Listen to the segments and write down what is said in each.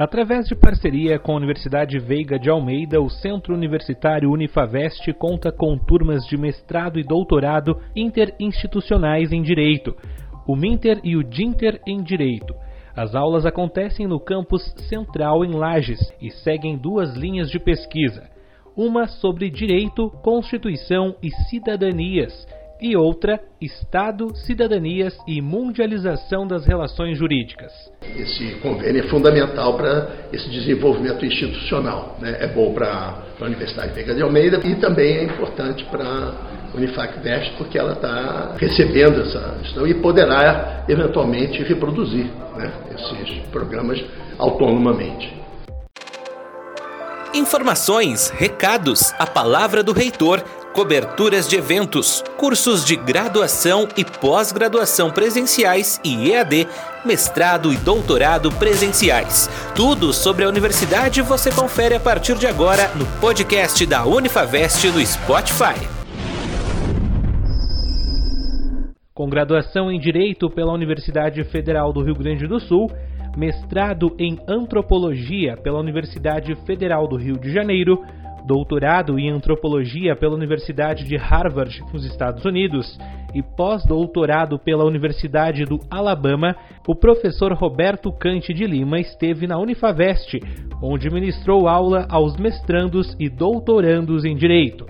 Através de parceria com a Universidade Veiga de Almeida, o Centro Universitário Unifavest conta com turmas de mestrado e doutorado interinstitucionais em Direito, o Minter e o Dinter em Direito. As aulas acontecem no campus central em Lages e seguem duas linhas de pesquisa: uma sobre direito, constituição e cidadanias e outra, Estado, Cidadanias e Mundialização das Relações Jurídicas. Esse convênio é fundamental para esse desenvolvimento institucional. Né? É bom para a Universidade Veiga de Almeida e também é importante para a Unifac Vest, porque ela está recebendo essa questão e poderá eventualmente reproduzir né, esses programas autonomamente. Informações, recados, a palavra do reitor coberturas de eventos, cursos de graduação e pós-graduação presenciais e EAD, mestrado e doutorado presenciais. Tudo sobre a universidade você confere a partir de agora no podcast da Unifavest no Spotify. Com graduação em Direito pela Universidade Federal do Rio Grande do Sul, mestrado em Antropologia pela Universidade Federal do Rio de Janeiro, doutorado em antropologia pela Universidade de Harvard, nos Estados Unidos, e pós-doutorado pela Universidade do Alabama, o professor Roberto Cante de Lima esteve na Unifavest, onde ministrou aula aos mestrandos e doutorandos em Direito.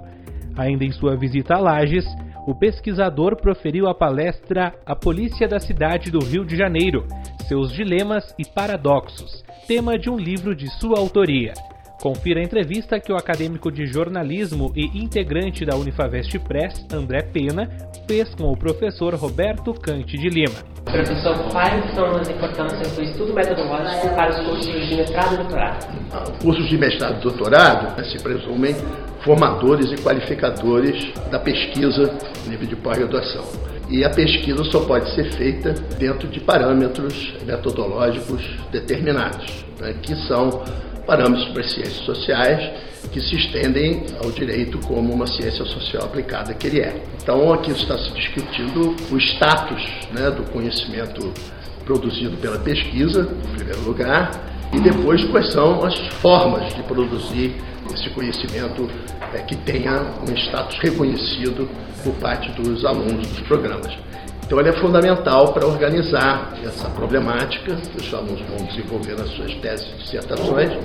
Ainda em sua visita a Lages, o pesquisador proferiu a palestra A Polícia da Cidade do Rio de Janeiro, Seus Dilemas e Paradoxos, tema de um livro de sua autoria. Confira a entrevista que o acadêmico de jornalismo e integrante da Unifavest Press, André Pena, fez com o professor Roberto Cante de Lima. Professor, quais são as importâncias do estudo metodológico para os cursos de mestrado e doutorado? Cursos de mestrado e doutorado né, se presumem formadores e qualificadores da pesquisa nível de pós-graduação. E a pesquisa só pode ser feita dentro de parâmetros metodológicos determinados, né, que são parâmetros para as ciências sociais que se estendem ao direito como uma ciência social aplicada que ele é. Então aqui está se discutindo o status né, do conhecimento produzido pela pesquisa, em primeiro lugar, e depois quais são as formas de produzir esse conhecimento é, que tenha um status reconhecido por parte dos alunos dos programas. Então ele é fundamental para organizar essa problemática os alunos vão desenvolver nas suas teses e dissertações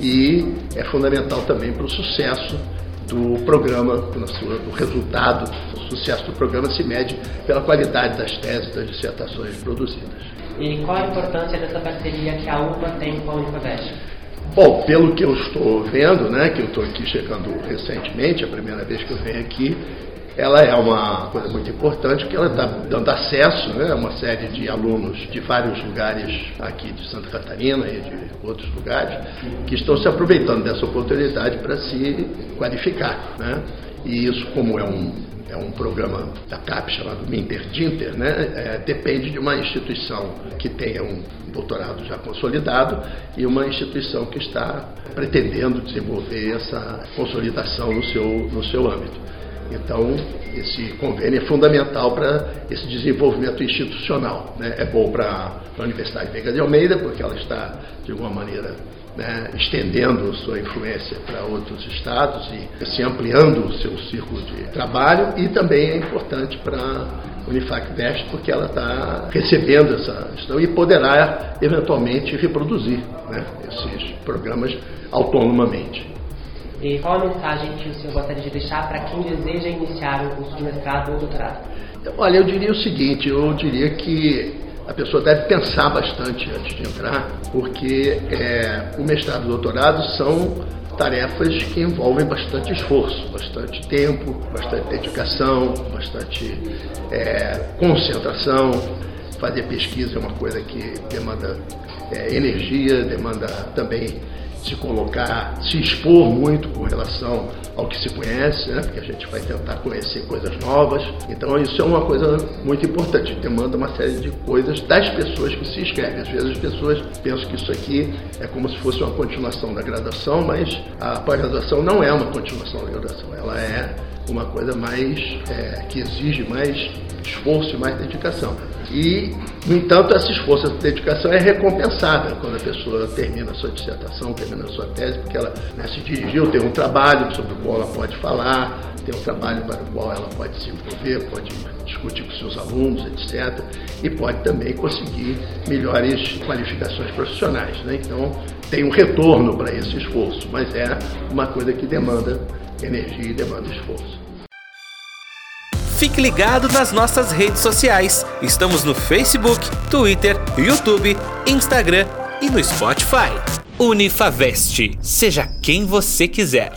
e é fundamental também para o sucesso do programa, o resultado, o sucesso do programa se mede pela qualidade das teses das dissertações produzidas. E qual a importância dessa parceria que a UPA tem com a Unifavest? Bom, pelo que eu estou vendo, né, que eu estou aqui chegando recentemente, a primeira vez que eu venho aqui, ela é uma coisa muito importante porque ela está dando acesso né, a uma série de alunos de vários lugares aqui de Santa Catarina e de outros lugares que estão se aproveitando dessa oportunidade para se qualificar. Né? E isso, como é um, é um programa da CAP chamado Minter-Dinter, né? É, depende de uma instituição que tenha um doutorado já consolidado e uma instituição que está pretendendo desenvolver essa consolidação no seu, no seu âmbito. Então, esse convênio é fundamental para esse desenvolvimento institucional. Né? É bom para a Universidade Veiga de Almeida, porque ela está, de alguma maneira, né, estendendo sua influência para outros estados e assim, ampliando o seu círculo de trabalho. E também é importante para a Unifac Vest, porque ela está recebendo essa questão e poderá, eventualmente, reproduzir né, esses programas autonomamente. E qual a mensagem que o senhor gostaria de deixar para quem deseja iniciar um curso de mestrado ou doutorado? Olha, eu diria o seguinte, eu diria que a pessoa deve pensar bastante antes de entrar, porque é, o mestrado e o doutorado são tarefas que envolvem bastante esforço, bastante tempo, bastante dedicação, bastante é, concentração. Fazer pesquisa é uma coisa que demanda é, energia, demanda também se colocar, se expor muito com relação ao que se conhece, né? porque a gente vai tentar conhecer coisas novas. Então isso é uma coisa muito importante, demanda uma série de coisas das pessoas que se inscrevem. Às vezes as pessoas pensam que isso aqui é como se fosse uma continuação da graduação, mas a pós-graduação não é uma continuação da graduação, ela é uma coisa mais é, que exige mais esforço e mais dedicação. E, no entanto, esse esforço, essa dedicação é recompensada quando a pessoa termina a sua dissertação, termina a sua tese, porque ela né, se dirigiu, tem um trabalho sobre o qual ela pode falar, tem um trabalho para o qual ela pode se envolver, pode discutir com seus alunos, etc. E pode também conseguir melhores qualificações profissionais. Né? Então, tem um retorno para esse esforço, mas é uma coisa que demanda energia e demanda esforço. Fique ligado nas nossas redes sociais. Estamos no Facebook, Twitter, YouTube, Instagram e no Spotify. Unifavest. Seja quem você quiser.